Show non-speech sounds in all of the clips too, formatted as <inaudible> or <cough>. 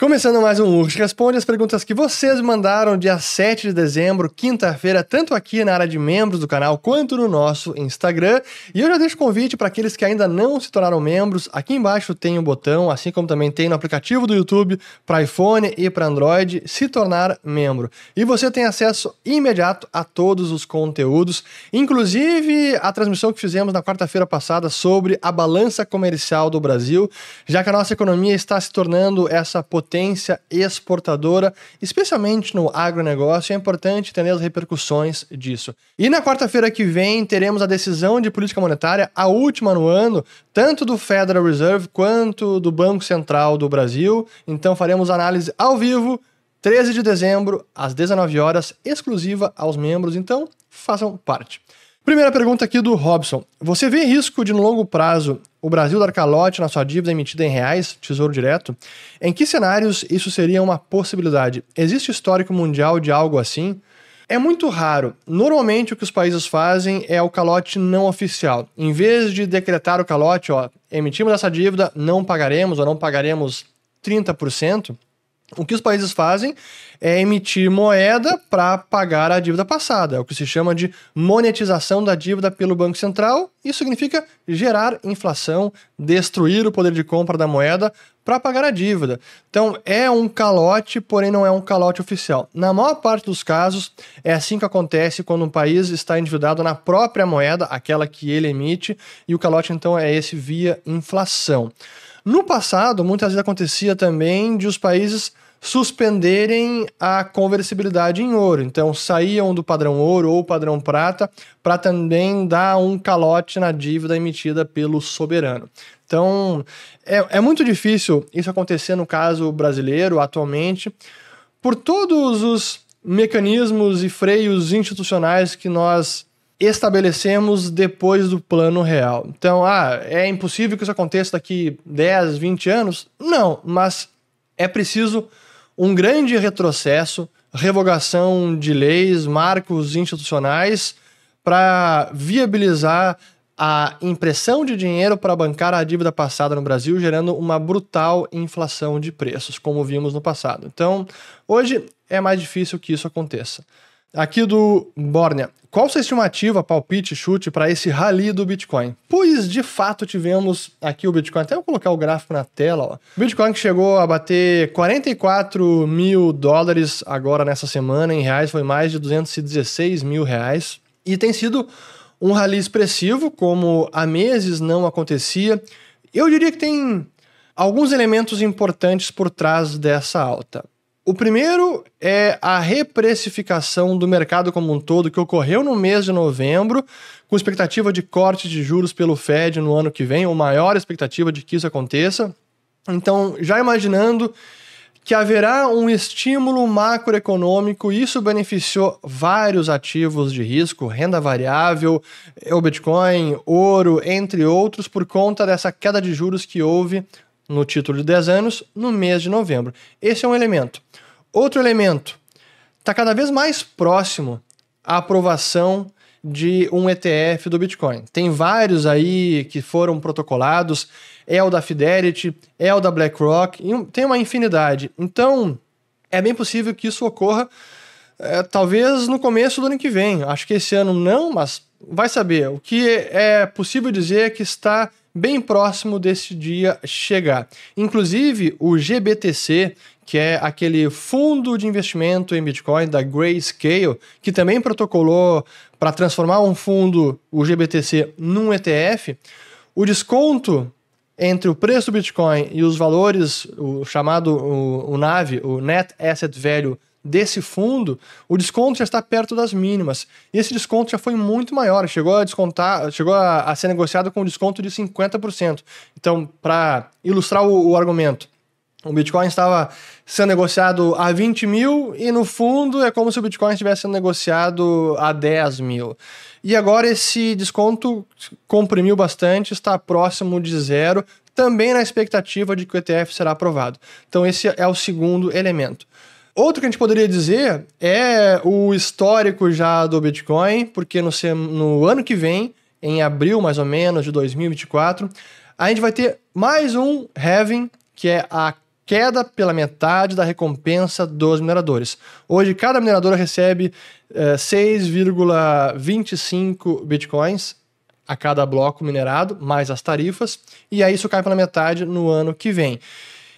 Começando mais um Urge Responde as perguntas que vocês mandaram dia 7 de dezembro, quinta-feira, tanto aqui na área de membros do canal quanto no nosso Instagram. E eu já deixo convite para aqueles que ainda não se tornaram membros. Aqui embaixo tem um botão, assim como também tem no aplicativo do YouTube para iPhone e para Android, se tornar membro. E você tem acesso imediato a todos os conteúdos, inclusive a transmissão que fizemos na quarta-feira passada sobre a balança comercial do Brasil, já que a nossa economia está se tornando essa potência potência exportadora, especialmente no agronegócio, é importante entender as repercussões disso. E na quarta-feira que vem teremos a decisão de política monetária, a última no ano, tanto do Federal Reserve quanto do Banco Central do Brasil. Então faremos análise ao vivo 13 de dezembro, às 19 horas, exclusiva aos membros, então façam parte. Primeira pergunta aqui do Robson. Você vê risco de, no longo prazo, o Brasil dar calote na sua dívida emitida em reais, tesouro direto? Em que cenários isso seria uma possibilidade? Existe histórico mundial de algo assim? É muito raro. Normalmente o que os países fazem é o calote não oficial. Em vez de decretar o calote, ó, emitimos essa dívida, não pagaremos ou não pagaremos 30%, o que os países fazem é emitir moeda para pagar a dívida passada, é o que se chama de monetização da dívida pelo Banco Central. Isso significa gerar inflação, destruir o poder de compra da moeda para pagar a dívida. Então é um calote, porém não é um calote oficial. Na maior parte dos casos, é assim que acontece quando um país está endividado na própria moeda, aquela que ele emite, e o calote então é esse via inflação. No passado, muitas vezes acontecia também de os países suspenderem a conversibilidade em ouro. Então, saíam do padrão ouro ou padrão prata para também dar um calote na dívida emitida pelo soberano. Então, é, é muito difícil isso acontecer no caso brasileiro atualmente, por todos os mecanismos e freios institucionais que nós estabelecemos depois do plano real. Então, ah, é impossível que isso aconteça daqui 10, 20 anos? Não, mas é preciso um grande retrocesso, revogação de leis, marcos institucionais para viabilizar a impressão de dinheiro para bancar a dívida passada no Brasil, gerando uma brutal inflação de preços, como vimos no passado. Então, hoje é mais difícil que isso aconteça. Aqui do Bornea. Qual sua estimativa, palpite, chute para esse rally do Bitcoin? Pois de fato tivemos aqui o Bitcoin, até vou colocar o gráfico na tela. Ó. O Bitcoin que chegou a bater 44 mil dólares agora nessa semana, em reais foi mais de 216 mil reais. E tem sido um rally expressivo, como há meses não acontecia. Eu diria que tem alguns elementos importantes por trás dessa alta. O primeiro é a reprecificação do mercado como um todo que ocorreu no mês de novembro, com expectativa de corte de juros pelo Fed no ano que vem, ou maior expectativa de que isso aconteça. Então, já imaginando que haverá um estímulo macroeconômico, isso beneficiou vários ativos de risco, renda variável, o Bitcoin, ouro, entre outros, por conta dessa queda de juros que houve no título de 10 anos no mês de novembro. Esse é um elemento. Outro elemento, está cada vez mais próximo a aprovação de um ETF do Bitcoin. Tem vários aí que foram protocolados, é o da Fidelity, é o da BlackRock, tem uma infinidade. Então, é bem possível que isso ocorra é, talvez no começo do ano que vem. Acho que esse ano não, mas vai saber. O que é possível dizer é que está bem próximo desse dia chegar. Inclusive, o GBTC, que é aquele fundo de investimento em Bitcoin da Grayscale, que também protocolou para transformar um fundo, o GBTC, num ETF, o desconto entre o preço do Bitcoin e os valores, o chamado o, o NAV, o Net Asset Value desse fundo, o desconto já está perto das mínimas. E esse desconto já foi muito maior, chegou a descontar, chegou a, a ser negociado com um desconto de 50%. Então, para ilustrar o, o, argumento, o Bitcoin estava sendo negociado a 20 mil e no fundo é como se o Bitcoin estivesse sendo negociado a 10 mil. E agora esse desconto comprimiu bastante, está próximo de zero, também na expectativa de que o ETF será aprovado. Então, esse é o segundo elemento. Outro que a gente poderia dizer é o histórico já do Bitcoin, porque no, no ano que vem, em abril mais ou menos de 2024, a gente vai ter mais um halving, que é a queda pela metade da recompensa dos mineradores. Hoje, cada mineradora recebe é, 6,25 bitcoins a cada bloco minerado, mais as tarifas, e aí isso cai pela metade no ano que vem.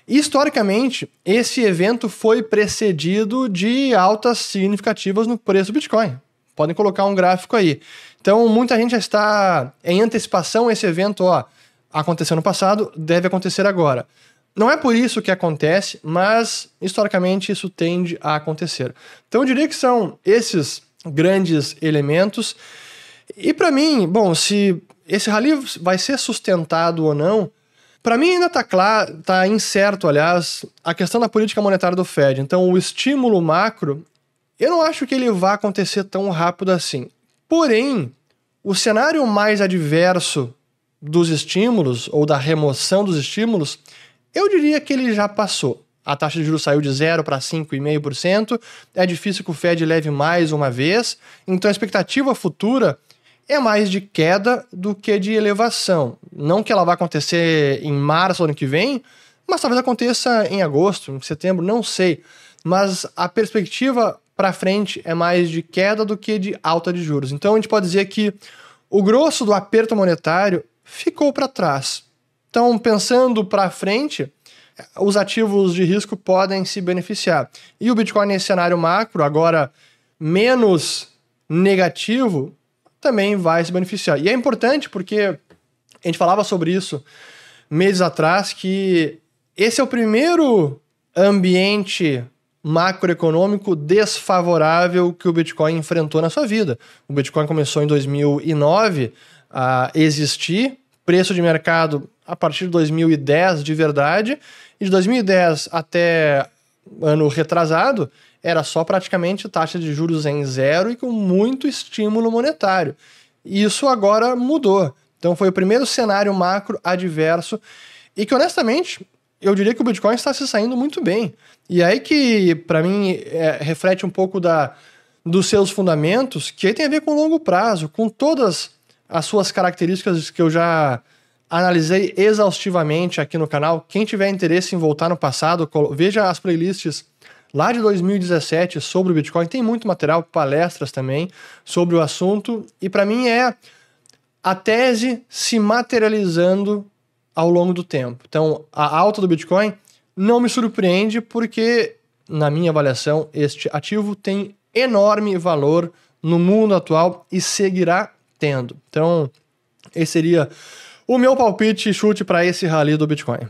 Historicamente, esse evento foi precedido de altas significativas no preço do Bitcoin. Podem colocar um gráfico aí. Então, muita gente já está em antecipação esse evento, ó, aconteceu no passado, deve acontecer agora. Não é por isso que acontece, mas historicamente isso tende a acontecer. Então eu diria que são esses grandes elementos. E para mim, bom, se esse rally vai ser sustentado ou não, para mim ainda está claro, tá incerto, aliás, a questão da política monetária do Fed. Então o estímulo macro, eu não acho que ele vá acontecer tão rápido assim. Porém, o cenário mais adverso dos estímulos ou da remoção dos estímulos eu diria que ele já passou. A taxa de juros saiu de 0 para 5,5%. É difícil que o Fed leve mais uma vez. Então a expectativa futura é mais de queda do que de elevação. Não que ela vá acontecer em março ano que vem, mas talvez aconteça em agosto, em setembro, não sei. Mas a perspectiva para frente é mais de queda do que de alta de juros. Então a gente pode dizer que o grosso do aperto monetário ficou para trás. Então, pensando para frente, os ativos de risco podem se beneficiar. E o Bitcoin nesse cenário macro, agora menos negativo, também vai se beneficiar. E é importante porque a gente falava sobre isso meses atrás que esse é o primeiro ambiente macroeconômico desfavorável que o Bitcoin enfrentou na sua vida. O Bitcoin começou em 2009 a existir, preço de mercado a partir de 2010 de verdade, e de 2010 até ano retrasado, era só praticamente taxa de juros em zero e com muito estímulo monetário. Isso agora mudou. Então foi o primeiro cenário macro adverso e que honestamente eu diria que o Bitcoin está se saindo muito bem. E aí que para mim é, reflete um pouco da dos seus fundamentos, que aí tem a ver com longo prazo, com todas as suas características que eu já analisei exaustivamente aqui no canal. Quem tiver interesse em voltar no passado, veja as playlists lá de 2017 sobre o Bitcoin. Tem muito material, palestras também sobre o assunto. E para mim é a tese se materializando ao longo do tempo. Então, a alta do Bitcoin não me surpreende porque, na minha avaliação, este ativo tem enorme valor no mundo atual e seguirá tendo. Então, esse seria o meu palpite e chute para esse rally do Bitcoin.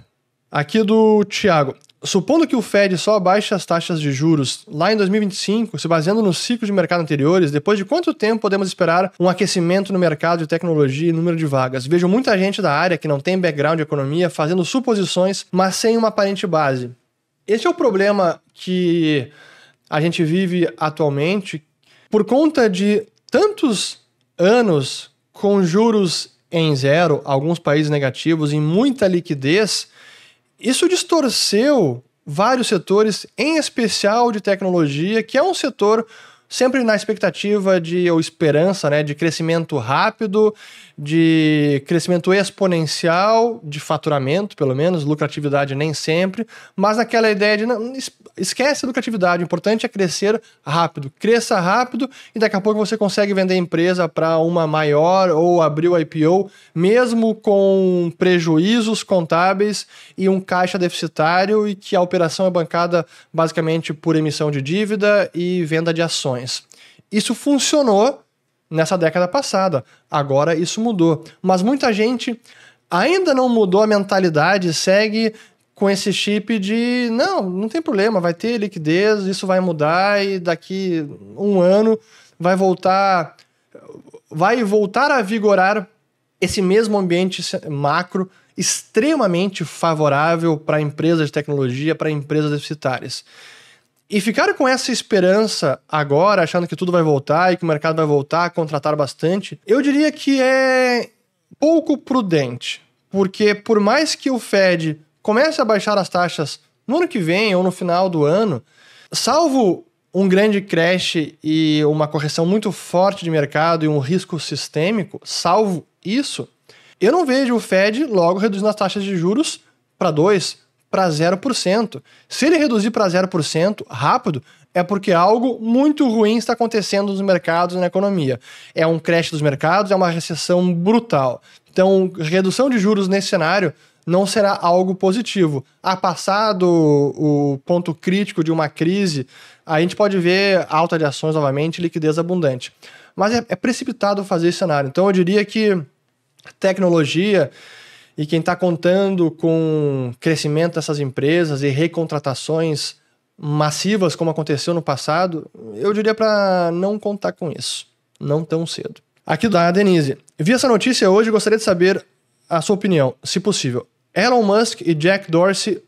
Aqui do Thiago. Supondo que o Fed só abaixe as taxas de juros lá em 2025, se baseando nos ciclos de mercado anteriores, depois de quanto tempo podemos esperar um aquecimento no mercado de tecnologia e número de vagas? Vejo muita gente da área que não tem background de economia fazendo suposições, mas sem uma aparente base. Esse é o problema que a gente vive atualmente por conta de tantos anos com juros em zero, alguns países negativos, em muita liquidez, isso distorceu vários setores, em especial de tecnologia, que é um setor sempre na expectativa de ou esperança, né, de crescimento rápido, de crescimento exponencial, de faturamento, pelo menos, lucratividade nem sempre, mas naquela ideia de esquece lucratividade, o importante é crescer rápido. Cresça rápido e daqui a pouco você consegue vender a empresa para uma maior ou abrir o IPO, mesmo com prejuízos contábeis e um caixa deficitário e que a operação é bancada basicamente por emissão de dívida e venda de ações. Isso funcionou nessa década passada. Agora isso mudou. Mas muita gente ainda não mudou a mentalidade, segue com esse chip de não, não tem problema, vai ter liquidez, isso vai mudar e daqui um ano vai voltar vai voltar a vigorar esse mesmo ambiente macro extremamente favorável para empresas de tecnologia, para empresas deficitárias. E ficar com essa esperança agora, achando que tudo vai voltar e que o mercado vai voltar a contratar bastante, eu diria que é pouco prudente. Porque por mais que o Fed comece a baixar as taxas no ano que vem ou no final do ano, salvo um grande crash e uma correção muito forte de mercado e um risco sistêmico, salvo isso, eu não vejo o Fed logo reduzindo as taxas de juros para 2, para 0%. Se ele reduzir para 0% rápido, é porque algo muito ruim está acontecendo nos mercados e na economia. É um crash dos mercados, é uma recessão brutal. Então, redução de juros nesse cenário não será algo positivo. A passado o ponto crítico de uma crise, a gente pode ver alta de ações novamente, liquidez abundante. Mas é, é precipitado fazer esse cenário. Então, eu diria que tecnologia e quem está contando com crescimento dessas empresas e recontratações massivas, como aconteceu no passado, eu diria para não contar com isso. Não tão cedo. Aqui da Denise. Vi essa notícia hoje e gostaria de saber a sua opinião, se possível. Elon Musk e Jack Dorsey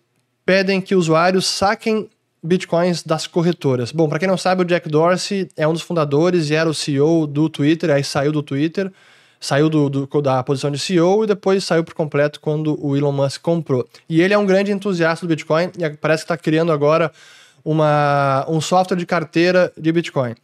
pedem que usuários saquem bitcoins das corretoras. Bom, para quem não sabe, o Jack Dorsey é um dos fundadores e era o CEO do Twitter, aí saiu do Twitter saiu do, do, da posição de CEO e depois saiu por completo quando o Elon Musk comprou. E ele é um grande entusiasta do Bitcoin e parece que está criando agora uma, um software de carteira de Bitcoin.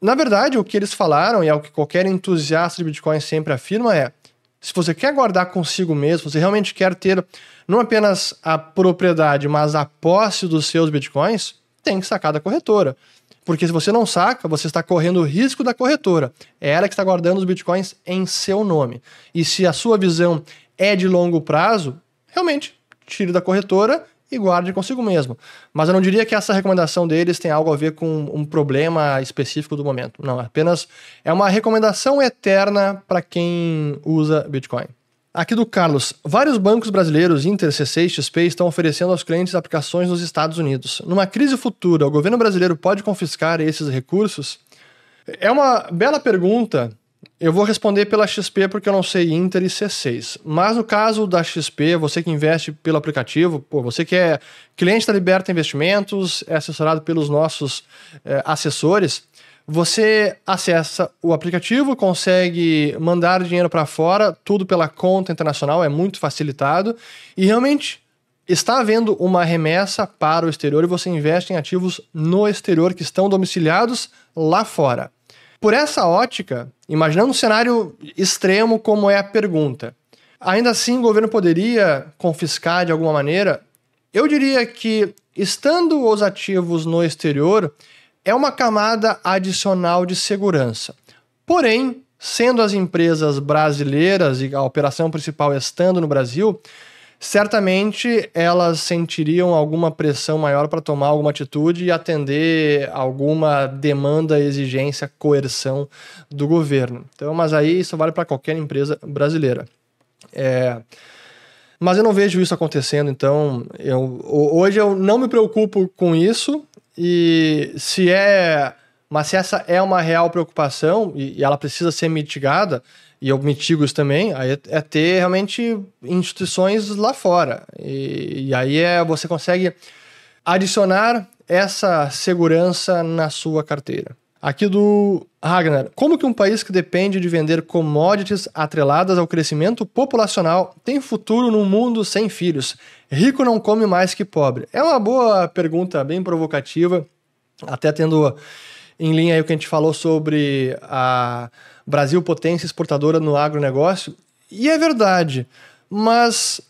Na verdade, o que eles falaram, e é o que qualquer entusiasta de Bitcoin sempre afirma, é: se você quer guardar consigo mesmo, você realmente quer ter não apenas a propriedade, mas a posse dos seus Bitcoins, tem que sacar da corretora. Porque se você não saca, você está correndo o risco da corretora. É ela que está guardando os bitcoins em seu nome. E se a sua visão é de longo prazo, realmente tire da corretora e guarde consigo mesmo. Mas eu não diria que essa recomendação deles tem algo a ver com um problema específico do momento. Não, apenas é uma recomendação eterna para quem usa Bitcoin. Aqui do Carlos. Vários bancos brasileiros, Inter, C6 e XP, estão oferecendo aos clientes aplicações nos Estados Unidos. Numa crise futura, o governo brasileiro pode confiscar esses recursos? É uma bela pergunta. Eu vou responder pela XP porque eu não sei Inter e C6. Mas no caso da XP, você que investe pelo aplicativo, pô, você que é cliente da Liberta Investimentos, é assessorado pelos nossos é, assessores, você acessa o aplicativo, consegue mandar dinheiro para fora, tudo pela conta internacional, é muito facilitado e realmente está havendo uma remessa para o exterior e você investe em ativos no exterior que estão domiciliados lá fora. Por essa ótica, imaginando um cenário extremo como é a pergunta, ainda assim o governo poderia confiscar de alguma maneira? Eu diria que, estando os ativos no exterior, é uma camada adicional de segurança. Porém, sendo as empresas brasileiras e a operação principal estando no Brasil, certamente elas sentiriam alguma pressão maior para tomar alguma atitude e atender alguma demanda, exigência, coerção do governo. Então, mas aí isso vale para qualquer empresa brasileira. É... Mas eu não vejo isso acontecendo, então eu, hoje eu não me preocupo com isso. E se é. Mas se essa é uma real preocupação e, e ela precisa ser mitigada, e eu mitigo isso também, aí é, é ter realmente instituições lá fora. E, e aí é, você consegue adicionar essa segurança na sua carteira. Aqui do Ragnar. Como que um país que depende de vender commodities atreladas ao crescimento populacional tem futuro num mundo sem filhos? Rico não come mais que pobre. É uma boa pergunta, bem provocativa, até tendo em linha aí o que a gente falou sobre a Brasil potência exportadora no agronegócio. E é verdade, mas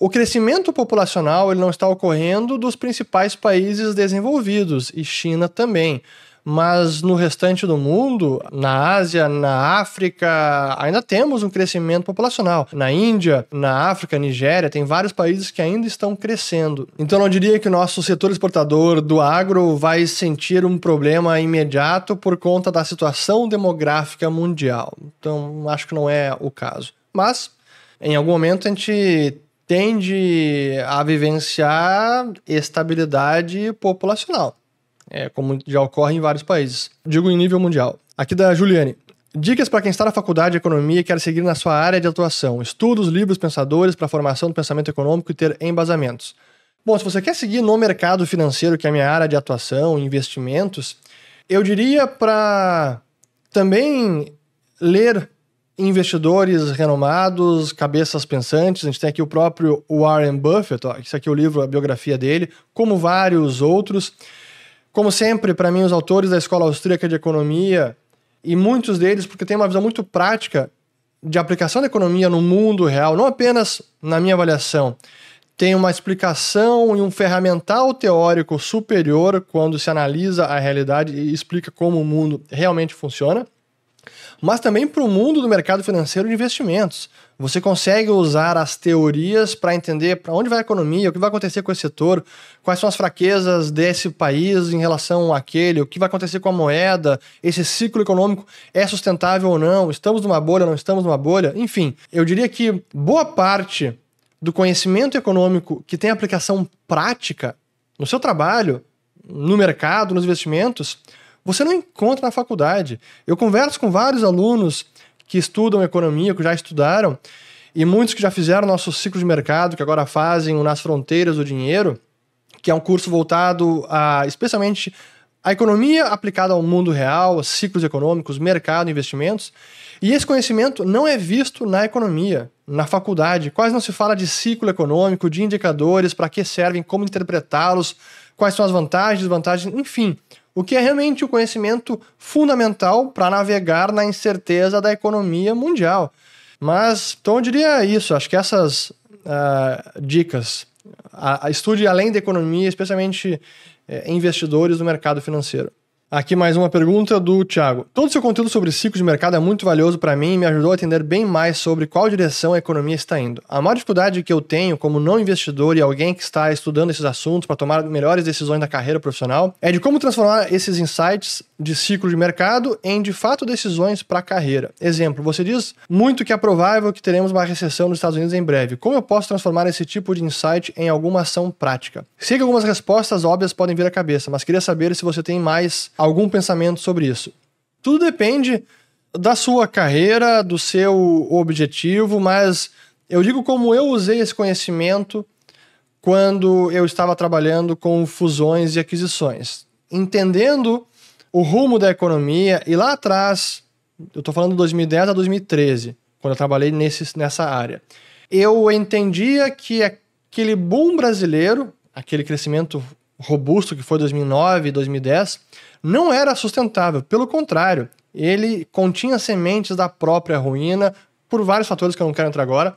o crescimento populacional ele não está ocorrendo dos principais países desenvolvidos e China também mas no restante do mundo, na Ásia, na África, ainda temos um crescimento populacional. Na Índia, na África, Nigéria, tem vários países que ainda estão crescendo. Então não diria que o nosso setor exportador do agro vai sentir um problema imediato por conta da situação demográfica mundial. Então acho que não é o caso. Mas em algum momento a gente tende a vivenciar estabilidade populacional é, como já ocorre em vários países. Digo em nível mundial. Aqui da Juliane. Dicas para quem está na faculdade de economia e quer seguir na sua área de atuação. Estudos, livros, pensadores para a formação do pensamento econômico e ter embasamentos. Bom, se você quer seguir no mercado financeiro, que é a minha área de atuação, investimentos, eu diria para também ler investidores renomados, cabeças pensantes. A gente tem aqui o próprio Warren Buffett, ó, isso aqui é o livro, a biografia dele, como vários outros. Como sempre, para mim, os autores da Escola Austríaca de Economia, e muitos deles porque têm uma visão muito prática de aplicação da economia no mundo real, não apenas na minha avaliação, tem uma explicação e um ferramental teórico superior quando se analisa a realidade e explica como o mundo realmente funciona, mas também para o mundo do mercado financeiro de investimentos. Você consegue usar as teorias para entender para onde vai a economia, o que vai acontecer com esse setor, quais são as fraquezas desse país em relação àquele, o que vai acontecer com a moeda, esse ciclo econômico é sustentável ou não, estamos numa bolha, não estamos numa bolha. Enfim, eu diria que boa parte do conhecimento econômico que tem aplicação prática no seu trabalho, no mercado, nos investimentos, você não encontra na faculdade. Eu converso com vários alunos que estudam economia, que já estudaram, e muitos que já fizeram nosso ciclo de mercado, que agora fazem o Nas Fronteiras do Dinheiro, que é um curso voltado a especialmente a economia aplicada ao mundo real, ciclos econômicos, mercado, investimentos. E esse conhecimento não é visto na economia, na faculdade. Quase não se fala de ciclo econômico, de indicadores, para que servem, como interpretá-los, quais são as vantagens, desvantagens, enfim. O que é realmente o conhecimento fundamental para navegar na incerteza da economia mundial. Mas, então eu diria isso, acho que essas uh, dicas. A, a estude além da economia, especialmente uh, investidores do mercado financeiro. Aqui mais uma pergunta do Thiago. Todo seu conteúdo sobre ciclo de mercado é muito valioso para mim e me ajudou a entender bem mais sobre qual direção a economia está indo. A maior dificuldade que eu tenho como não investidor e alguém que está estudando esses assuntos para tomar melhores decisões da carreira profissional é de como transformar esses insights de ciclo de mercado em de fato decisões para a carreira. Exemplo, você diz muito que é provável que teremos uma recessão nos Estados Unidos em breve. Como eu posso transformar esse tipo de insight em alguma ação prática? Sei que algumas respostas óbvias podem vir à cabeça, mas queria saber se você tem mais algum pensamento sobre isso. Tudo depende da sua carreira, do seu objetivo, mas eu digo como eu usei esse conhecimento quando eu estava trabalhando com fusões e aquisições. Entendendo o rumo da economia e lá atrás, eu estou falando de 2010 a 2013, quando eu trabalhei nesse, nessa área, eu entendia que aquele boom brasileiro, aquele crescimento robusto que foi 2009 e 2010, não era sustentável. Pelo contrário, ele continha sementes da própria ruína, por vários fatores que eu não quero entrar agora,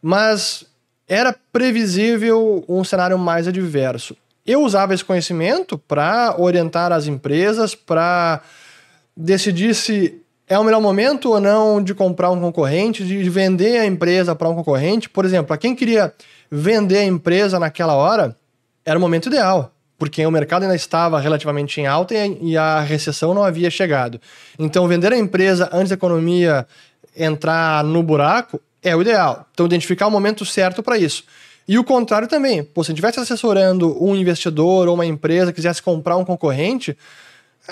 mas era previsível um cenário mais adverso. Eu usava esse conhecimento para orientar as empresas, para decidir se é o melhor momento ou não de comprar um concorrente, de vender a empresa para um concorrente. Por exemplo, para quem queria vender a empresa naquela hora, era o momento ideal porque o mercado ainda estava relativamente em alta e a recessão não havia chegado. Então, vender a empresa antes da economia entrar no buraco é o ideal. Então, identificar o momento certo para isso. E o contrário também. Pô, se estivesse assessorando um investidor ou uma empresa quisesse comprar um concorrente,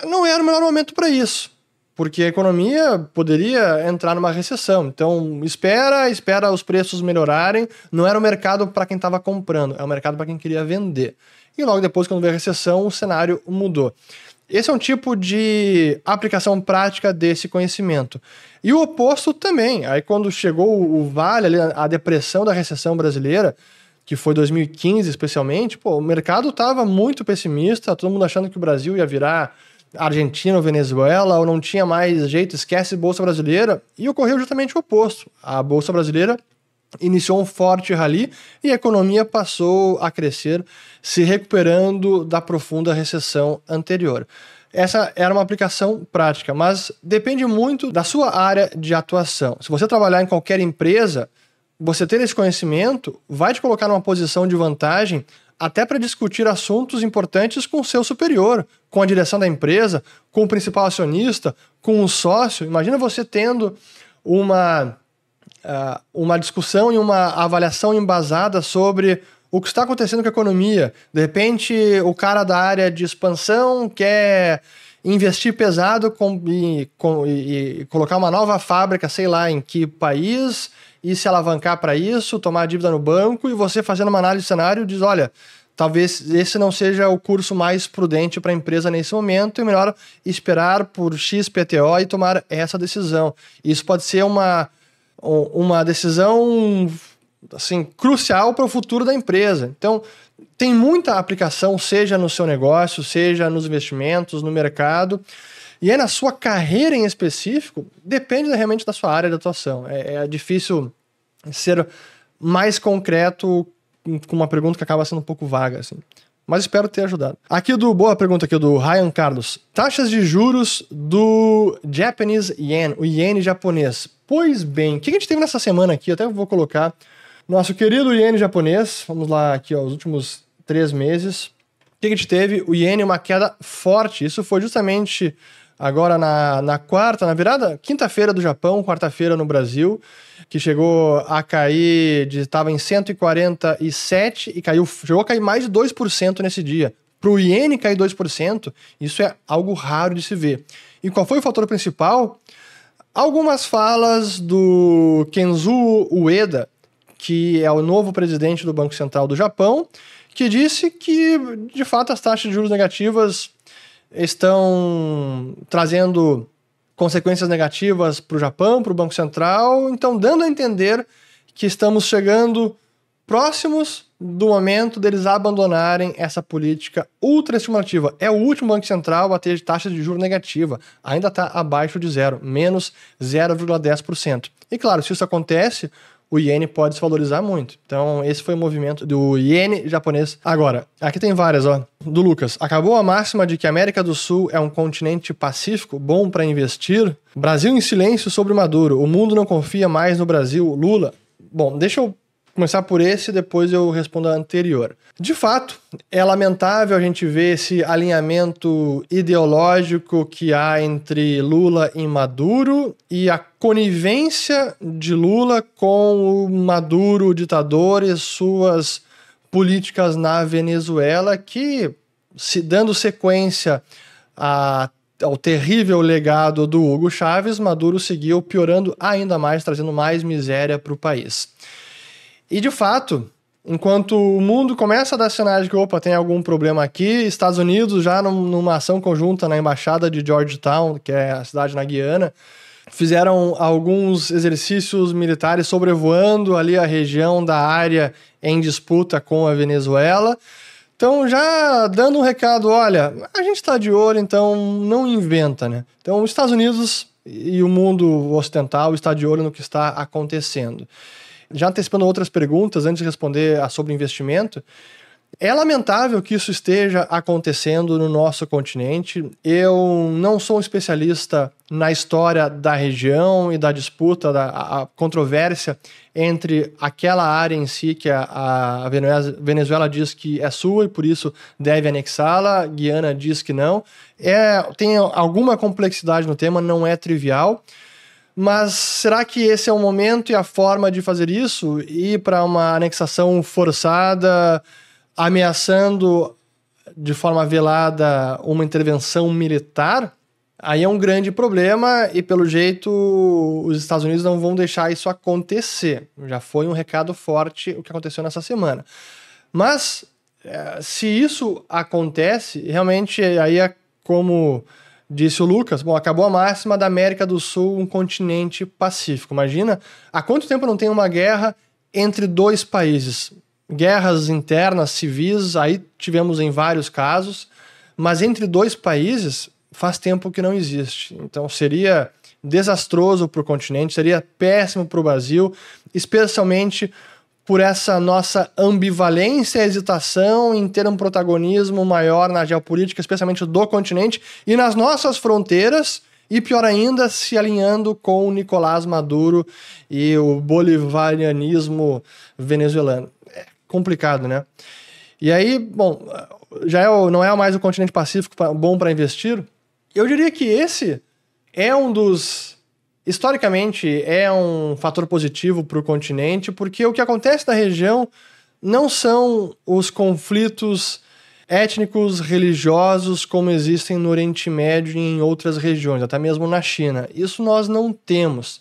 não era o melhor momento para isso. Porque a economia poderia entrar numa recessão. Então, espera, espera os preços melhorarem. Não era o mercado para quem estava comprando, é o mercado para quem queria vender e logo depois, quando veio a recessão, o cenário mudou. Esse é um tipo de aplicação prática desse conhecimento. E o oposto também. Aí, quando chegou o vale, a depressão da recessão brasileira, que foi 2015 especialmente, pô, o mercado estava muito pessimista, todo mundo achando que o Brasil ia virar Argentina ou Venezuela, ou não tinha mais jeito, esquece Bolsa Brasileira, e ocorreu justamente o oposto. A Bolsa Brasileira iniciou um forte rally e a economia passou a crescer, se recuperando da profunda recessão anterior. Essa era uma aplicação prática, mas depende muito da sua área de atuação. Se você trabalhar em qualquer empresa, você ter esse conhecimento vai te colocar numa posição de vantagem até para discutir assuntos importantes com o seu superior, com a direção da empresa, com o principal acionista, com o sócio. Imagina você tendo uma uh, uma discussão e uma avaliação embasada sobre o que está acontecendo com a economia. De repente, o cara da área de expansão quer investir pesado com, e, com, e, e colocar uma nova fábrica, sei lá, em que país, e se alavancar para isso, tomar dívida no banco, e você fazendo uma análise de cenário diz, olha, talvez esse não seja o curso mais prudente para a empresa nesse momento, e melhor esperar por XPTO e tomar essa decisão. Isso pode ser uma uma decisão assim crucial para o futuro da empresa. Então, tem muita aplicação, seja no seu negócio, seja nos investimentos, no mercado. E aí, na sua carreira em específico, depende realmente da sua área de atuação. É, é difícil ser mais concreto com uma pergunta que acaba sendo um pouco vaga, assim. Mas espero ter ajudado. Aqui do boa pergunta aqui do Ryan Carlos. Taxas de juros do Japanese Yen, o Yen japonês. Pois bem, o que a gente teve nessa semana aqui? Até vou colocar nosso querido Yen japonês. Vamos lá aqui, ó, os últimos três meses. O que a gente teve? O Yen uma queda forte. Isso foi justamente agora na, na quarta, na virada, quinta-feira do Japão, quarta-feira no Brasil, que chegou a cair, estava em 147 e caiu, chegou a cair mais de 2% nesse dia. Para o iene cair 2%, isso é algo raro de se ver. E qual foi o fator principal? Algumas falas do Kenzo Ueda, que é o novo presidente do Banco Central do Japão, que disse que, de fato, as taxas de juros negativas estão trazendo consequências negativas para o Japão, para o Banco Central, então dando a entender que estamos chegando próximos do momento deles abandonarem essa política ultraestimulativa. É o último Banco Central a ter taxa de juros negativa, ainda está abaixo de zero, menos 0,10%. E claro, se isso acontece, o iene pode se valorizar muito. Então, esse foi o movimento do iene japonês. Agora, aqui tem várias, ó. Do Lucas. Acabou a máxima de que a América do Sul é um continente pacífico, bom para investir? Brasil em silêncio sobre Maduro. O mundo não confia mais no Brasil. Lula. Bom, deixa eu começar por esse, depois eu respondo a anterior. De fato, é lamentável a gente ver esse alinhamento ideológico que há entre Lula e Maduro e a conivência de Lula com o Maduro, o ditador, e suas políticas na Venezuela, que, se dando sequência a ao terrível legado do Hugo Chávez, Maduro seguiu piorando ainda mais, trazendo mais miséria para o país. E de fato, enquanto o mundo começa a dar sinais de que, opa, tem algum problema aqui, Estados Unidos, já numa ação conjunta na embaixada de Georgetown, que é a cidade na Guiana, fizeram alguns exercícios militares sobrevoando ali a região da área em disputa com a Venezuela. Então, já dando um recado, olha, a gente está de olho, então não inventa, né? Então, os Estados Unidos e o mundo ocidental está de olho no que está acontecendo. Já antecipando outras perguntas, antes de responder a sobre investimento, é lamentável que isso esteja acontecendo no nosso continente. Eu não sou um especialista na história da região e da disputa, da a controvérsia entre aquela área em si que a, a Venezuela diz que é sua e por isso deve anexá-la, Guiana diz que não. É, tem alguma complexidade no tema, não é trivial. Mas será que esse é o momento e a forma de fazer isso? Ir para uma anexação forçada, ameaçando de forma velada uma intervenção militar? Aí é um grande problema e, pelo jeito, os Estados Unidos não vão deixar isso acontecer. Já foi um recado forte o que aconteceu nessa semana. Mas, eh, se isso acontece, realmente aí é como Disse o Lucas, bom, acabou a máxima da América do Sul, um continente pacífico. Imagina, há quanto tempo não tem uma guerra entre dois países? Guerras internas, civis, aí tivemos em vários casos, mas entre dois países faz tempo que não existe. Então seria desastroso para o continente, seria péssimo para o Brasil, especialmente por essa nossa ambivalência hesitação em ter um protagonismo maior na geopolítica, especialmente do continente e nas nossas fronteiras, e pior ainda, se alinhando com o Nicolás Maduro e o bolivarianismo venezuelano. É complicado, né? E aí, bom, já é, não é mais o continente pacífico bom para investir. Eu diria que esse é um dos historicamente é um fator positivo para o continente, porque o que acontece na região não são os conflitos étnicos, religiosos como existem no Oriente Médio e em outras regiões, até mesmo na China. Isso nós não temos.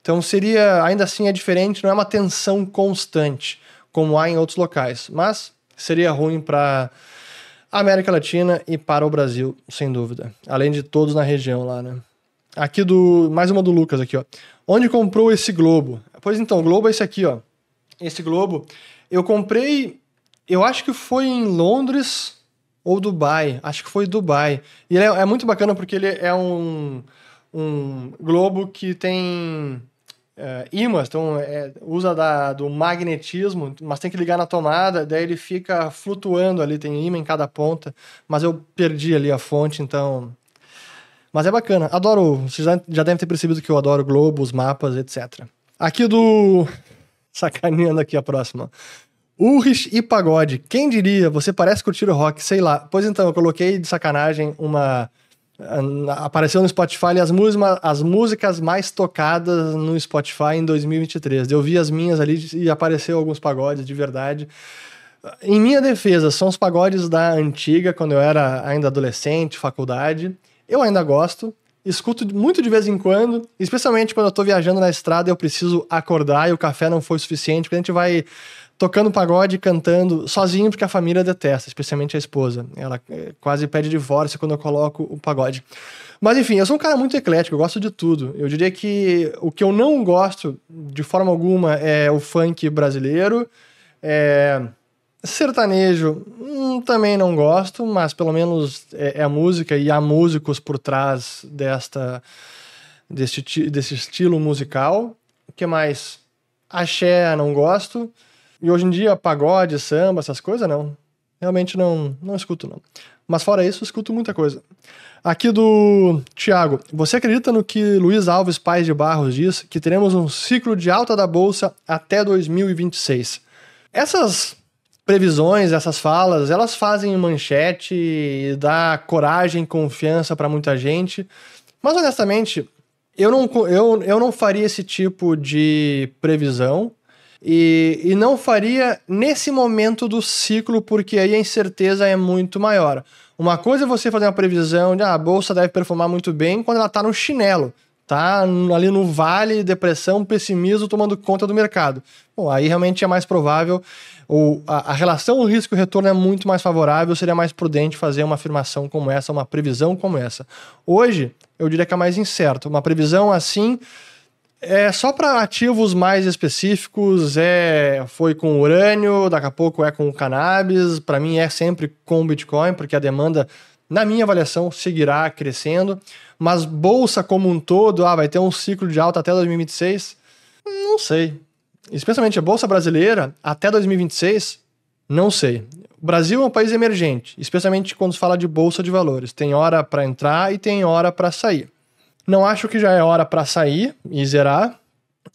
Então seria, ainda assim é diferente, não é uma tensão constante como há em outros locais, mas seria ruim para a América Latina e para o Brasil, sem dúvida. Além de todos na região lá, né? Aqui do. Mais uma do Lucas aqui, ó. Onde comprou esse globo? Pois então, o globo é esse aqui, ó. Esse globo. Eu comprei. Eu acho que foi em Londres ou Dubai. Acho que foi Dubai. E ele é, é muito bacana porque ele é um, um globo que tem é, imãs, então é, usa da, do magnetismo, mas tem que ligar na tomada, daí ele fica flutuando ali, tem imã em cada ponta, mas eu perdi ali a fonte, então. Mas é bacana, adoro, vocês já, devem ter percebido que eu adoro globos, mapas, etc. Aqui do. <laughs> Sacaneando aqui a próxima. Urris e pagode. Quem diria? Você parece curtir o rock, sei lá. Pois então, eu coloquei de sacanagem uma apareceu no Spotify as, música, as músicas mais tocadas no Spotify em 2023. Eu vi as minhas ali e apareceu alguns pagodes de verdade. Em minha defesa, são os pagodes da antiga, quando eu era ainda adolescente, faculdade. Eu ainda gosto, escuto muito de vez em quando, especialmente quando eu tô viajando na estrada e eu preciso acordar e o café não foi suficiente, porque a gente vai tocando pagode, cantando, sozinho, porque a família detesta, especialmente a esposa. Ela é, quase pede divórcio quando eu coloco o pagode. Mas enfim, eu sou um cara muito eclético, eu gosto de tudo. Eu diria que o que eu não gosto, de forma alguma, é o funk brasileiro. É... Sertanejo hum, também não gosto, mas pelo menos é, é, a música e há músicos por trás desta, deste, desse estilo musical. O que mais? Axé não gosto. E hoje em dia, pagode, samba, essas coisas, não. Realmente não, não escuto, não. Mas fora isso, escuto muita coisa. Aqui do Tiago. Você acredita no que Luiz Alves Pais de Barros diz, que teremos um ciclo de alta da Bolsa até 2026? Essas previsões, essas falas, elas fazem manchete e dá coragem, confiança para muita gente. Mas honestamente, eu não, eu, eu não faria esse tipo de previsão e, e não faria nesse momento do ciclo, porque aí a incerteza é muito maior. Uma coisa é você fazer uma previsão de ah, a bolsa deve performar muito bem quando ela está no chinelo, tá ali no vale, depressão, pessimismo tomando conta do mercado. Bom, aí realmente é mais provável, ou a, a relação risco-retorno é muito mais favorável, seria mais prudente fazer uma afirmação como essa, uma previsão como essa. Hoje, eu diria que é mais incerto. Uma previsão assim é só para ativos mais específicos, é foi com urânio, daqui a pouco é com cannabis, para mim é sempre com Bitcoin, porque a demanda, na minha avaliação, seguirá crescendo, mas bolsa como um todo, ah, vai ter um ciclo de alta até 2026? Não sei. Especialmente a bolsa brasileira, até 2026, não sei. O Brasil é um país emergente, especialmente quando se fala de bolsa de valores. Tem hora para entrar e tem hora para sair. Não acho que já é hora para sair e zerar,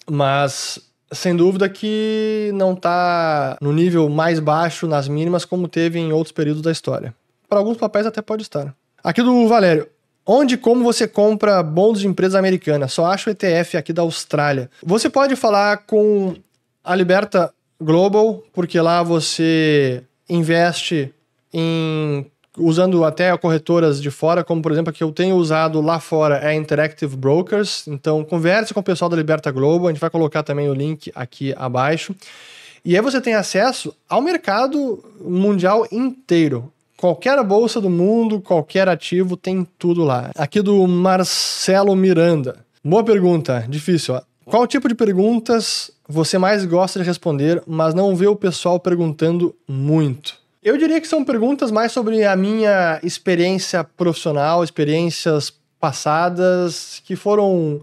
mas sem dúvida que não está no nível mais baixo nas mínimas como teve em outros períodos da história. Para alguns papéis até pode estar. Aqui do Valério. Onde e como você compra bons de empresas americanas? Só acho o ETF aqui da Austrália. Você pode falar com a Liberta Global, porque lá você investe em usando até corretoras de fora, como por exemplo a que eu tenho usado lá fora é a Interactive Brokers. Então converse com o pessoal da Liberta Global, a gente vai colocar também o link aqui abaixo. E aí você tem acesso ao mercado mundial inteiro. Qualquer bolsa do mundo, qualquer ativo, tem tudo lá. Aqui do Marcelo Miranda. Boa pergunta, difícil. Ó. Qual tipo de perguntas você mais gosta de responder, mas não vê o pessoal perguntando muito? Eu diria que são perguntas mais sobre a minha experiência profissional, experiências passadas que foram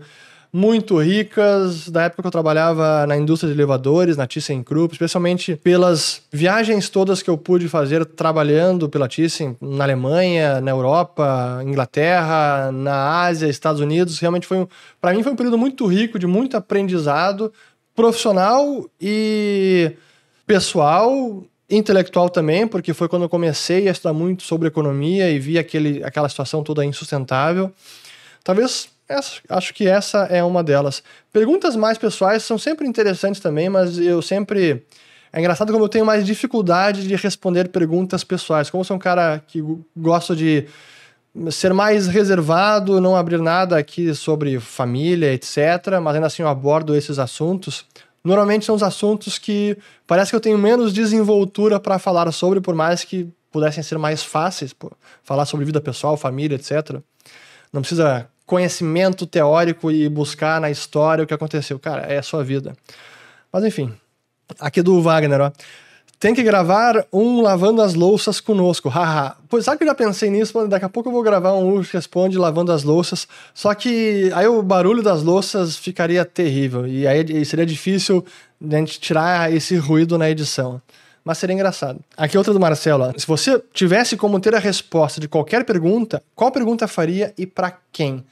muito ricas da época que eu trabalhava na indústria de elevadores, na ThyssenKrupp, especialmente pelas viagens todas que eu pude fazer trabalhando pela Thyssen na Alemanha, na Europa, Inglaterra, na Ásia, Estados Unidos. Realmente foi, para mim foi um período muito rico de muito aprendizado profissional e pessoal intelectual também, porque foi quando eu comecei a estudar muito sobre economia e vi aquele, aquela situação toda insustentável. Talvez, acho que essa é uma delas. Perguntas mais pessoais são sempre interessantes também, mas eu sempre. É engraçado como eu tenho mais dificuldade de responder perguntas pessoais. Como eu sou um cara que gosta de ser mais reservado, não abrir nada aqui sobre família, etc., mas ainda assim eu abordo esses assuntos normalmente são os assuntos que parece que eu tenho menos desenvoltura para falar sobre, por mais que pudessem ser mais fáceis, pô, falar sobre vida pessoal, família, etc. Não precisa conhecimento teórico e buscar na história o que aconteceu. Cara, é a sua vida. Mas enfim, aqui do Wagner, ó. tem que gravar um lavando as louças conosco, haha. pois sabe que eu já pensei nisso, daqui a pouco eu vou gravar um Urso Responde lavando as louças, só que aí o barulho das louças ficaria terrível, e aí seria difícil a gente tirar esse ruído na edição. Mas seria engraçado. Aqui outra do Marcelo. Se você tivesse como ter a resposta de qualquer pergunta, qual pergunta faria e para quem?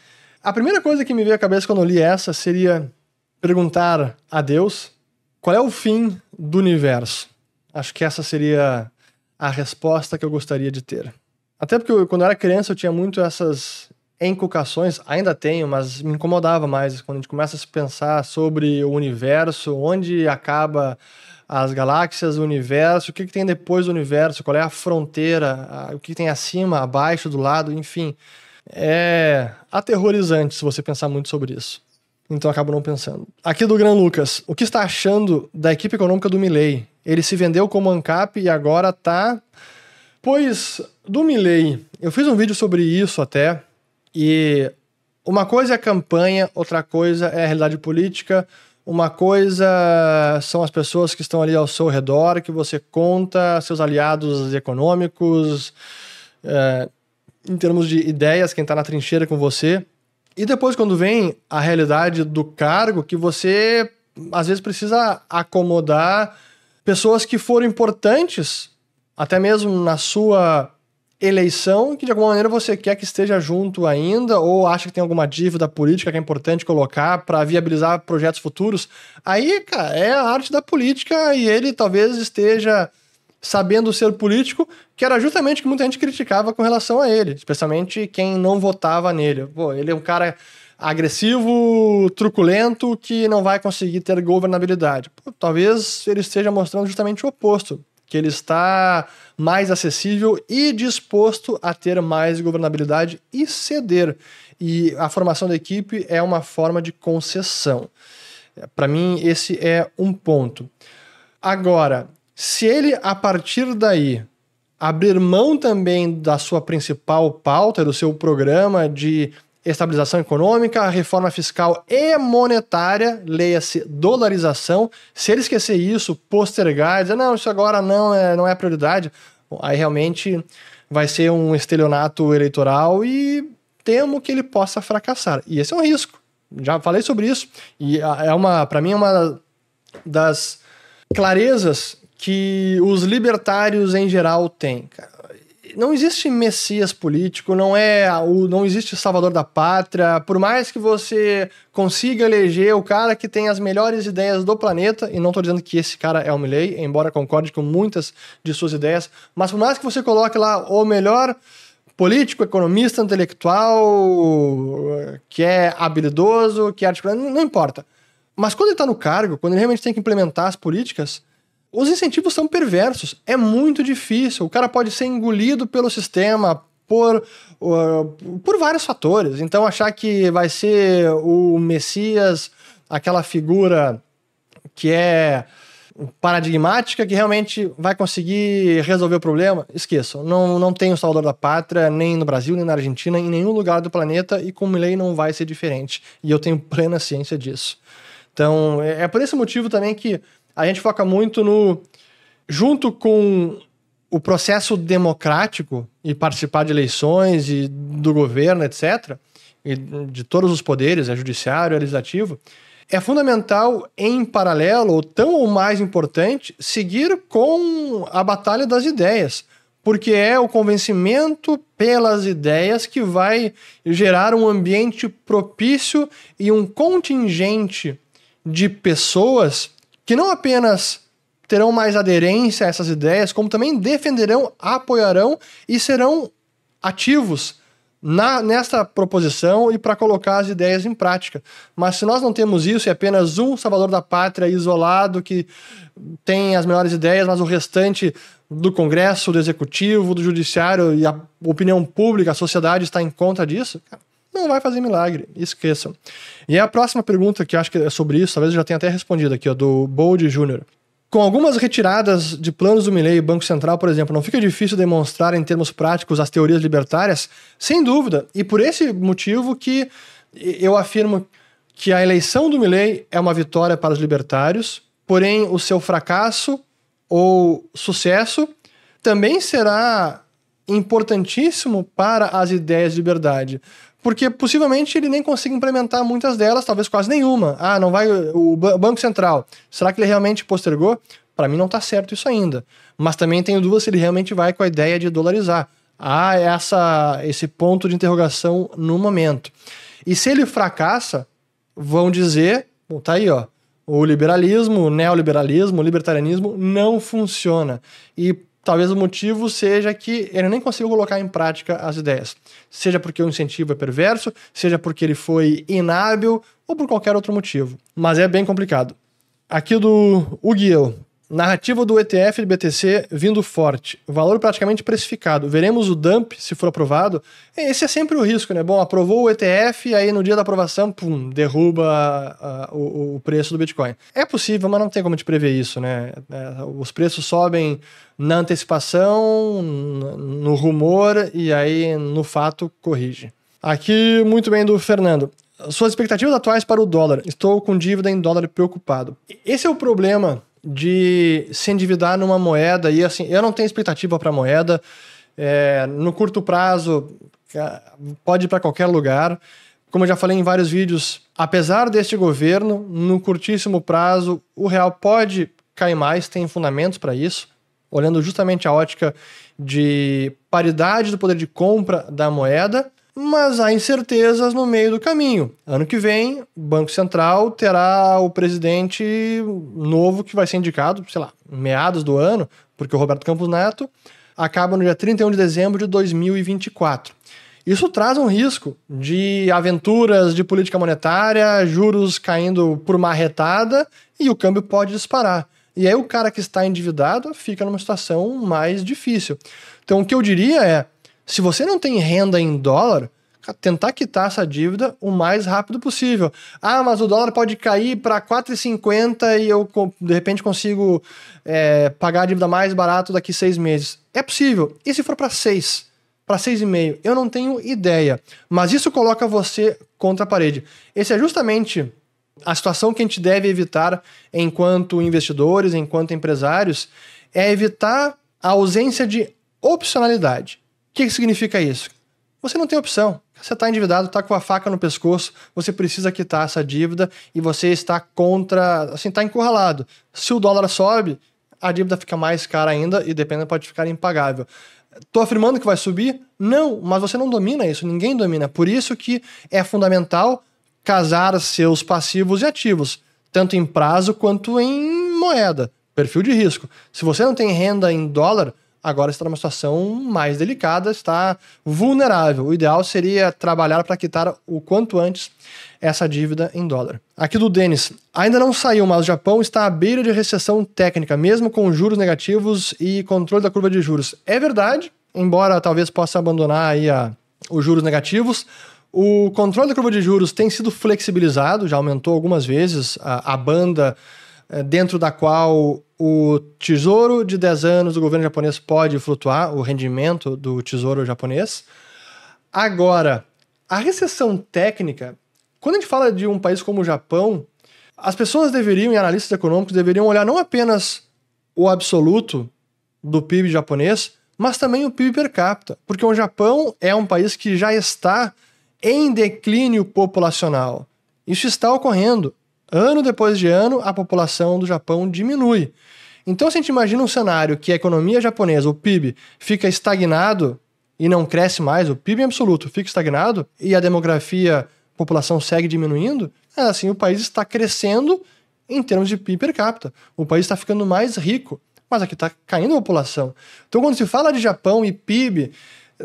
A primeira coisa que me veio à cabeça quando eu li essa seria perguntar a Deus qual é o fim do universo. Acho que essa seria a resposta que eu gostaria de ter. Até porque eu, quando eu era criança eu tinha muito essas encucações, ainda tenho, mas me incomodava mais quando a gente começa a pensar sobre o universo, onde acaba as galáxias, o universo, o que, que tem depois do universo, qual é a fronteira, o que tem acima, abaixo, do lado, enfim. É aterrorizante se você pensar muito sobre isso. Então acabo não pensando. Aqui do Gran Lucas, o que está achando da equipe econômica do Milley? Ele se vendeu como ANCAP e agora tá. Pois, do Milley, eu fiz um vídeo sobre isso até, e uma coisa é a campanha, outra coisa é a realidade política, uma coisa são as pessoas que estão ali ao seu redor, que você conta, seus aliados econômicos, é, em termos de ideias, quem está na trincheira com você. E depois, quando vem a realidade do cargo, que você às vezes precisa acomodar pessoas que foram importantes, até mesmo na sua eleição, que de alguma maneira você quer que esteja junto ainda, ou acha que tem alguma dívida política que é importante colocar para viabilizar projetos futuros. Aí, cara, é a arte da política e ele talvez esteja sabendo ser político, que era justamente o que muita gente criticava com relação a ele, especialmente quem não votava nele. Pô, ele é um cara agressivo, truculento, que não vai conseguir ter governabilidade. Pô, talvez ele esteja mostrando justamente o oposto, que ele está mais acessível e disposto a ter mais governabilidade e ceder. E a formação da equipe é uma forma de concessão. Para mim, esse é um ponto. Agora, se ele, a partir daí, abrir mão também da sua principal pauta, do seu programa de estabilização econômica, reforma fiscal e monetária, leia-se dolarização. Se ele esquecer isso, postergar, dizer, não, isso agora não é, não é prioridade, aí realmente vai ser um estelionato eleitoral e temo que ele possa fracassar. E esse é um risco. Já falei sobre isso e é uma, para mim, uma das clarezas que os libertários em geral têm. Não existe messias político, não é o, não existe salvador da pátria. Por mais que você consiga eleger o cara que tem as melhores ideias do planeta, e não estou dizendo que esse cara é o Milley, embora concorde com muitas de suas ideias, mas por mais que você coloque lá o melhor político, economista, intelectual, que é habilidoso, que é articulado, não, importa. Mas quando ele está no cargo, quando ele realmente tem que implementar as políticas, os incentivos são perversos. É muito difícil. O cara pode ser engolido pelo sistema por, uh, por vários fatores. Então, achar que vai ser o Messias, aquela figura que é paradigmática, que realmente vai conseguir resolver o problema, esqueçam. Não, não tem o Salvador da Pátria, nem no Brasil, nem na Argentina, em nenhum lugar do planeta, e com Milley não vai ser diferente. E eu tenho plena ciência disso. Então, é, é por esse motivo também que a gente foca muito no. Junto com o processo democrático e participar de eleições e do governo, etc., e de todos os poderes, é judiciário, é legislativo, é fundamental, em paralelo, ou tão ou mais importante, seguir com a batalha das ideias, porque é o convencimento pelas ideias que vai gerar um ambiente propício e um contingente de pessoas que não apenas terão mais aderência a essas ideias, como também defenderão, apoiarão e serão ativos na, nesta proposição e para colocar as ideias em prática. Mas se nós não temos isso, é apenas um salvador da pátria isolado que tem as melhores ideias, mas o restante do Congresso, do Executivo, do Judiciário e a opinião pública, a sociedade está em conta disso, não vai fazer milagre, esqueçam. E a próxima pergunta, que acho que é sobre isso, talvez eu já tenha até respondido aqui, ó, do Bold Jr. Com algumas retiradas de planos do Milley e Banco Central, por exemplo, não fica difícil demonstrar em termos práticos as teorias libertárias? Sem dúvida. E por esse motivo que eu afirmo que a eleição do Milley é uma vitória para os libertários, porém o seu fracasso ou sucesso, também será importantíssimo para as ideias de liberdade. Porque possivelmente ele nem consiga implementar muitas delas, talvez quase nenhuma. Ah, não vai o Banco Central. Será que ele realmente postergou? Para mim não está certo isso ainda. Mas também tenho dúvidas se ele realmente vai com a ideia de dolarizar. Há essa, esse ponto de interrogação no momento. E se ele fracassa, vão dizer, bom, tá aí, ó, o liberalismo, o neoliberalismo, o libertarianismo não funciona. E talvez o motivo seja que ele nem conseguiu colocar em prática as ideias. Seja porque o incentivo é perverso, seja porque ele foi inábil ou por qualquer outro motivo. Mas é bem complicado. Aqui do Uguiel. Narrativa do ETF de BTC vindo forte. Valor praticamente precificado. Veremos o dump se for aprovado. Esse é sempre o risco, né? Bom, aprovou o ETF, aí no dia da aprovação, pum, derruba uh, o, o, preço do Bitcoin. É possível, mas não tem como te prever isso, né? É, os preços sobem na antecipação, no rumor e aí no fato corrige. Aqui, muito bem do Fernando. Suas expectativas atuais para o dólar. Estou com dívida em dólar preocupado. Esse é o problema de se endividar numa moeda e assim, eu não tenho expectativa para moeda. É, no curto prazo, pode ir para qualquer lugar. Como eu já falei em vários vídeos, apesar deste governo, no curtíssimo prazo, o real pode cair mais, tem fundamentos para isso, olhando justamente a ótica de paridade do poder de compra da moeda mas há incertezas no meio do caminho. Ano que vem, o Banco Central terá o presidente novo que vai ser indicado, sei lá, meados do ano, porque o Roberto Campos Neto acaba no dia 31 de dezembro de 2024. Isso traz um risco de aventuras de política monetária, juros caindo por marretada e o câmbio pode disparar. E aí o cara que está endividado fica numa situação mais difícil. Então o que eu diria é, se você não tem renda em dólar, tentar quitar essa dívida o mais rápido possível. Ah, mas o dólar pode cair para 4,50 e eu de repente consigo é, pagar a dívida mais barato daqui seis meses. É possível. E se for para seis? Para seis e meio? Eu não tenho ideia. Mas isso coloca você contra a parede. Esse é justamente a situação que a gente deve evitar enquanto investidores, enquanto empresários, é evitar a ausência de opcionalidade. O que, significa isso? Você não tem opção. Você está endividado, está com a faca no pescoço, você precisa quitar essa dívida e você está contra, assim, está encurralado. Se o dólar sobe, a dívida fica mais cara ainda e dependendo pode ficar impagável. Estou afirmando que vai subir? Não, mas você não domina isso, ninguém domina. Por isso que é fundamental casar seus passivos e ativos, tanto em prazo quanto em moeda, perfil de risco. Se você não tem renda em dólar, agora está numa situação mais delicada, está vulnerável. O ideal seria trabalhar para quitar o quanto antes essa dívida em dólar. Aqui do Denis, ainda não saiu, mas o Japão está à beira de recessão técnica, mesmo com juros negativos e controle da curva de juros. É verdade, embora talvez possa abandonar aí a, os juros negativos, o controle da curva de juros tem sido flexibilizado, já aumentou algumas vezes a, a banda é, dentro da qual o tesouro de 10 anos do governo japonês pode flutuar, o rendimento do tesouro japonês. Agora, a recessão técnica, quando a gente fala de um país como o Japão, as pessoas deveriam, e analistas econômicos, deveriam olhar não apenas o absoluto do PIB japonês, mas também o PIB per capita, porque o Japão é um país que já está em declínio populacional. Isso está ocorrendo ano depois de ano, a população do Japão diminui. Então, se a gente imagina um cenário que a economia japonesa, o PIB, fica estagnado e não cresce mais, o PIB em absoluto fica estagnado e a demografia, a população segue diminuindo, é assim, o país está crescendo em termos de PIB per capita. O país está ficando mais rico, mas aqui está caindo a população. Então, quando se fala de Japão e PIB,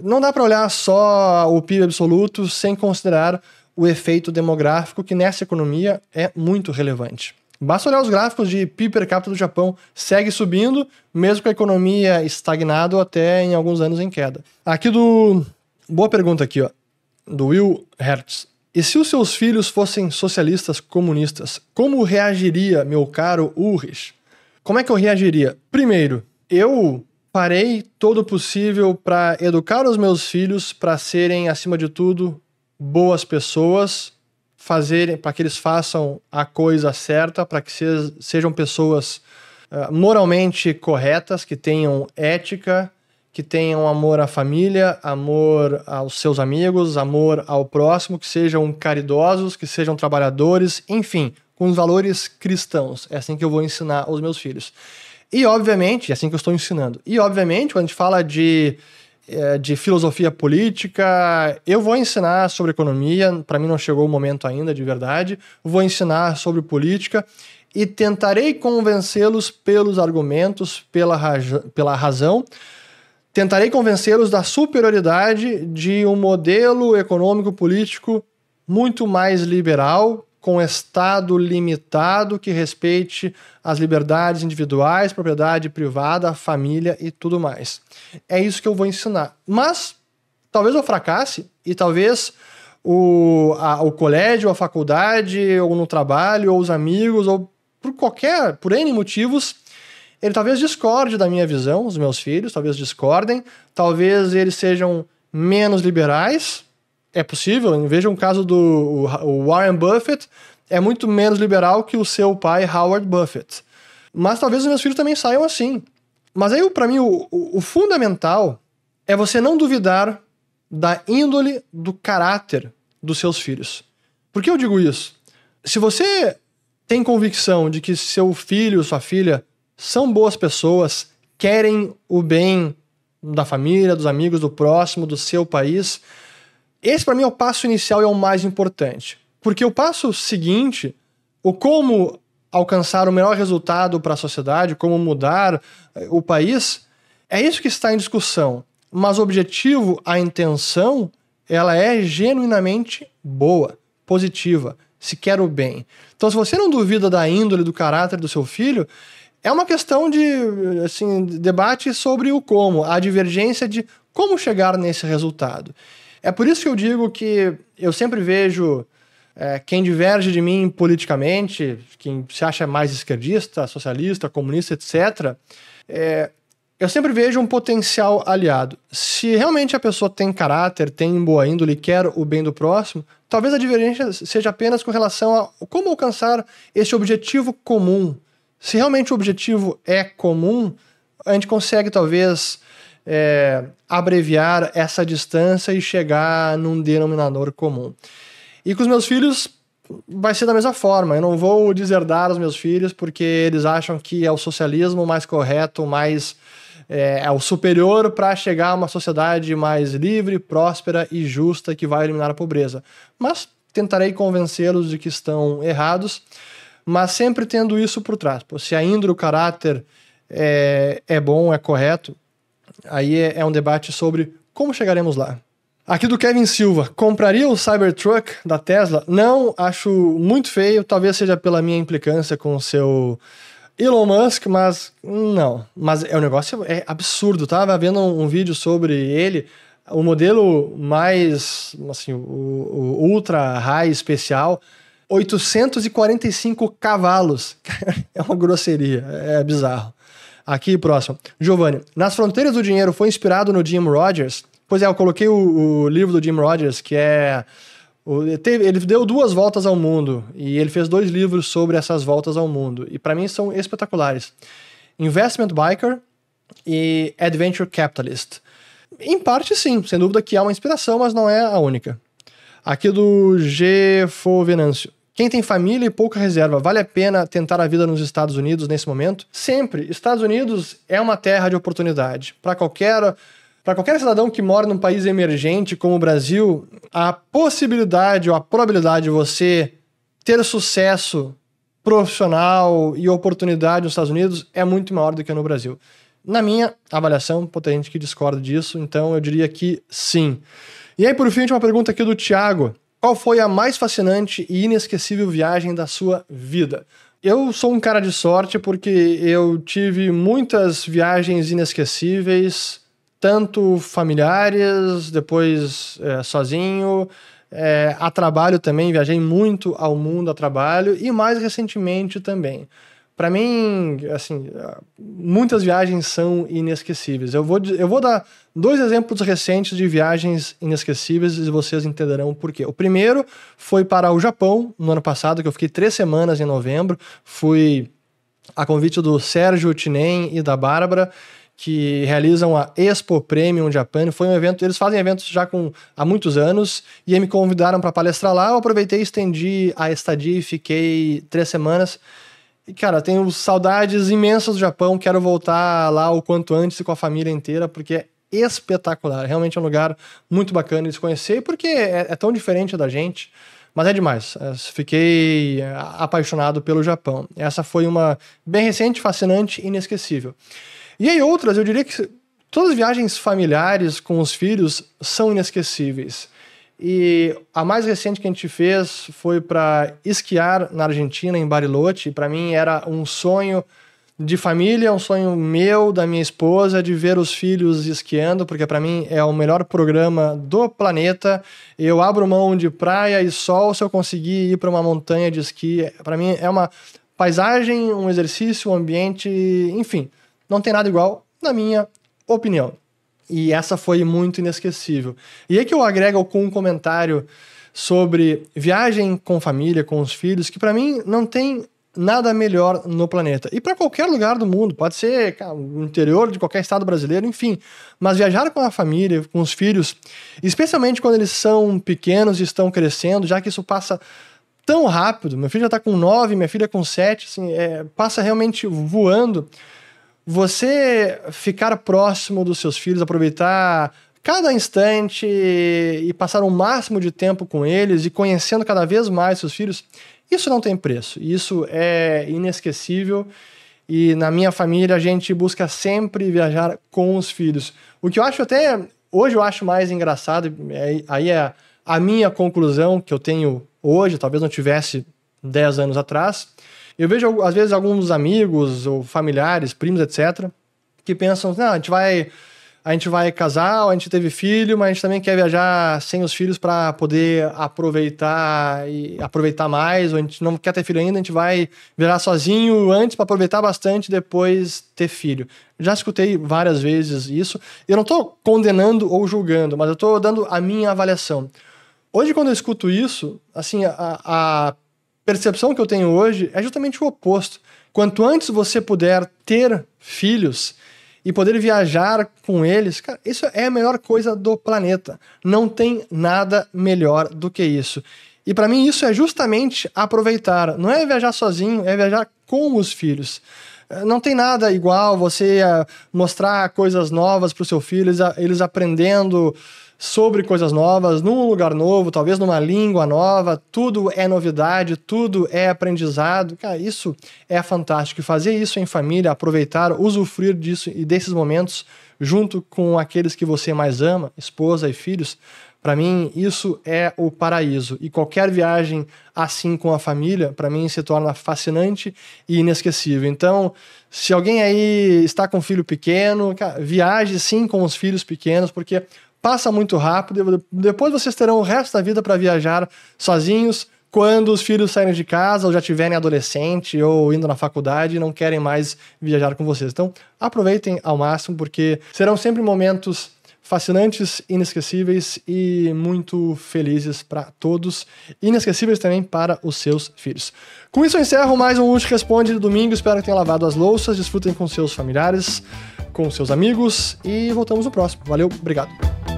não dá para olhar só o PIB absoluto sem considerar o efeito demográfico que nessa economia é muito relevante. Basta olhar os gráficos de PIB per capita do Japão, segue subindo, mesmo com a economia estagnada ou até em alguns anos em queda. Aqui do. Boa pergunta aqui, ó. Do Will Hertz. E se os seus filhos fossem socialistas comunistas, como reagiria, meu caro Ulrich? Como é que eu reagiria? Primeiro, eu farei todo o possível para educar os meus filhos para serem, acima de tudo, boas pessoas, fazerem para que eles façam a coisa certa, para que se, sejam pessoas uh, moralmente corretas, que tenham ética, que tenham amor à família, amor aos seus amigos, amor ao próximo, que sejam caridosos, que sejam trabalhadores, enfim, com os valores cristãos. É assim que eu vou ensinar aos meus filhos. E, obviamente, é assim que eu estou ensinando. E, obviamente, quando a gente fala de, eh, de filosofia política, eu vou ensinar sobre economia. Para mim, não chegou o momento ainda, de verdade. Vou ensinar sobre política e tentarei convencê-los pelos argumentos, pela, pela razão. Tentarei convencê-los da superioridade de um modelo econômico político muito mais liberal, com Estado limitado que respeite as liberdades individuais, propriedade privada, família e tudo mais. É isso que eu vou ensinar. Mas talvez eu fracasse e talvez o, a, o colégio, a faculdade, ou no trabalho, ou os amigos, ou por qualquer, por N motivos, ele talvez discorde da minha visão, os meus filhos talvez discordem, talvez eles sejam menos liberais, é possível. Veja um caso do Warren Buffett, é muito menos liberal que o seu pai Howard Buffett. Mas talvez os meus filhos também saiam assim. Mas aí, para mim, o, o, o fundamental é você não duvidar da índole, do caráter dos seus filhos. Por que eu digo isso? Se você tem convicção de que seu filho, sua filha são boas pessoas, querem o bem da família, dos amigos, do próximo, do seu país, esse para mim é o passo inicial e é o mais importante. Porque o passo seguinte, o como alcançar o melhor resultado para a sociedade, como mudar eh, o país, é isso que está em discussão. Mas o objetivo, a intenção, ela é genuinamente boa, positiva, se quer o bem. Então, se você não duvida da índole, do caráter do seu filho, é uma questão de assim, debate sobre o como, a divergência de como chegar nesse resultado. É por isso que eu digo que eu sempre vejo é, quem diverge de mim politicamente, quem se acha mais esquerdista, socialista, comunista, etc., é, eu sempre vejo um potencial aliado. Se realmente a pessoa tem caráter, tem boa índole, quer o bem do próximo, talvez a divergência seja apenas com relação a como alcançar esse objetivo comum. Se realmente o objetivo é comum, a gente consegue talvez é, abreviar essa distância e chegar num denominador comum. E com os meus filhos vai ser da mesma forma. Eu não vou deserdar os meus filhos porque eles acham que é o socialismo mais correto, mais é, é o superior para chegar a uma sociedade mais livre, próspera e justa que vai eliminar a pobreza. Mas tentarei convencê-los de que estão errados, mas sempre tendo isso por trás. Se ainda o caráter é, é bom, é correto, aí é, é um debate sobre como chegaremos lá. Aqui do Kevin Silva, compraria o Cybertruck da Tesla? Não, acho muito feio, talvez seja pela minha implicância com o seu Elon Musk, mas não. Mas é um negócio é absurdo. Tava vendo um, um vídeo sobre ele, o modelo mais, assim, o, o ultra high especial, 845 cavalos. <laughs> é uma grosseria, é bizarro. Aqui, próximo. Giovanni, Nas Fronteiras do Dinheiro foi inspirado no Jim Rogers? Pois é, eu coloquei o, o livro do Jim Rogers, que é. O, ele deu duas voltas ao mundo e ele fez dois livros sobre essas voltas ao mundo. E para mim são espetaculares: Investment Biker e Adventure Capitalist. Em parte, sim, sem dúvida que há uma inspiração, mas não é a única. Aqui do G. Venâncio. Quem tem família e pouca reserva, vale a pena tentar a vida nos Estados Unidos nesse momento? Sempre. Estados Unidos é uma terra de oportunidade. Para qualquer para qualquer cidadão que mora num país emergente como o Brasil, a possibilidade ou a probabilidade de você ter sucesso profissional e oportunidade nos Estados Unidos é muito maior do que no Brasil. Na minha avaliação, pode ter gente que discorda disso, então eu diria que sim. E aí, por fim, uma pergunta aqui do Thiago. Qual foi a mais fascinante e inesquecível viagem da sua vida? Eu sou um cara de sorte porque eu tive muitas viagens inesquecíveis, tanto familiares, depois é, sozinho, é, a trabalho também, viajei muito ao mundo a trabalho e mais recentemente também. Para mim, assim, muitas viagens são inesquecíveis. Eu vou, eu vou dar dois exemplos recentes de viagens inesquecíveis e vocês entenderão por quê. O primeiro foi para o Japão, no ano passado, que eu fiquei três semanas em novembro. Fui a convite do Sérgio Tinem e da Bárbara, que realizam a Expo Premium Japan. Foi um evento, eles fazem eventos já com, há muitos anos, e aí me convidaram para palestrar lá. Eu aproveitei, estendi a estadia e fiquei três semanas. E, cara, tenho saudades imensas do Japão, quero voltar lá o quanto antes com a família inteira, porque é espetacular. Realmente é um lugar muito bacana de se conhecer, porque é, é tão diferente da gente. Mas é demais. É, fiquei é, apaixonado pelo Japão. Essa foi uma bem recente, fascinante e inesquecível. E aí outras, eu diria que todas as viagens familiares com os filhos são inesquecíveis. E a mais recente que a gente fez foi para esquiar na Argentina, em Bariloche. Para mim era um sonho de família, um sonho meu, da minha esposa, de ver os filhos esquiando, porque para mim é o melhor programa do planeta. Eu abro mão de praia e sol se eu conseguir ir para uma montanha de esqui. Para mim é uma paisagem, um exercício, um ambiente, enfim, não tem nada igual, na minha opinião. E essa foi muito inesquecível. E aí que eu agrego com um comentário sobre viagem com família, com os filhos, que para mim não tem nada melhor no planeta. E para qualquer lugar do mundo, pode ser o interior de qualquer estado brasileiro, enfim. Mas viajar com a família, com os filhos, especialmente quando eles são pequenos e estão crescendo, já que isso passa tão rápido. Meu filho já está com nove, minha filha com sete, assim, é, passa realmente voando você ficar próximo dos seus filhos, aproveitar cada instante e passar o máximo de tempo com eles e conhecendo cada vez mais seus filhos, isso não tem preço. Isso é inesquecível. E na minha família a gente busca sempre viajar com os filhos. O que eu acho até hoje eu acho mais engraçado, é, aí é a minha conclusão que eu tenho hoje, talvez não tivesse 10 anos atrás, eu vejo, às vezes, alguns amigos ou familiares, primos, etc., que pensam, não, a gente vai. A gente vai casar, a gente teve filho, mas a gente também quer viajar sem os filhos para poder aproveitar e aproveitar mais, ou a gente não quer ter filho ainda, a gente vai viajar sozinho antes para aproveitar bastante depois ter filho. Já escutei várias vezes isso. Eu não estou condenando ou julgando, mas eu estou dando a minha avaliação. Hoje, quando eu escuto isso, assim, a, a percepção que eu tenho hoje é justamente o oposto. Quanto antes você puder ter filhos e poder viajar com eles, cara, isso é a melhor coisa do planeta. Não tem nada melhor do que isso. E para mim isso é justamente aproveitar. Não é viajar sozinho, é viajar com os filhos. Não tem nada igual você eh, mostrar coisas novas para o seu filho, eles, eles aprendendo sobre coisas novas, num lugar novo, talvez numa língua nova, tudo é novidade, tudo é aprendizado. Cara, isso é fantástico. Fazer isso em família, aproveitar, usufruir disso e desses momentos junto com aqueles que você mais ama, esposa e filhos, para mim isso é o paraíso. E qualquer viagem assim com a família, para mim se torna fascinante e inesquecível. Então, se alguém aí está com um filho pequeno, cara, viaje sim com os filhos pequenos, porque passa muito rápido. Depois vocês terão o resto da vida para viajar sozinhos. Quando os filhos saírem de casa ou já tiverem adolescente ou indo na faculdade e não querem mais viajar com vocês. Então, aproveitem ao máximo, porque serão sempre momentos fascinantes, inesquecíveis e muito felizes para todos, inesquecíveis também para os seus filhos. Com isso eu encerro mais um Último Responde de domingo, espero que tenham lavado as louças, desfrutem com seus familiares, com seus amigos e voltamos no próximo. Valeu, obrigado.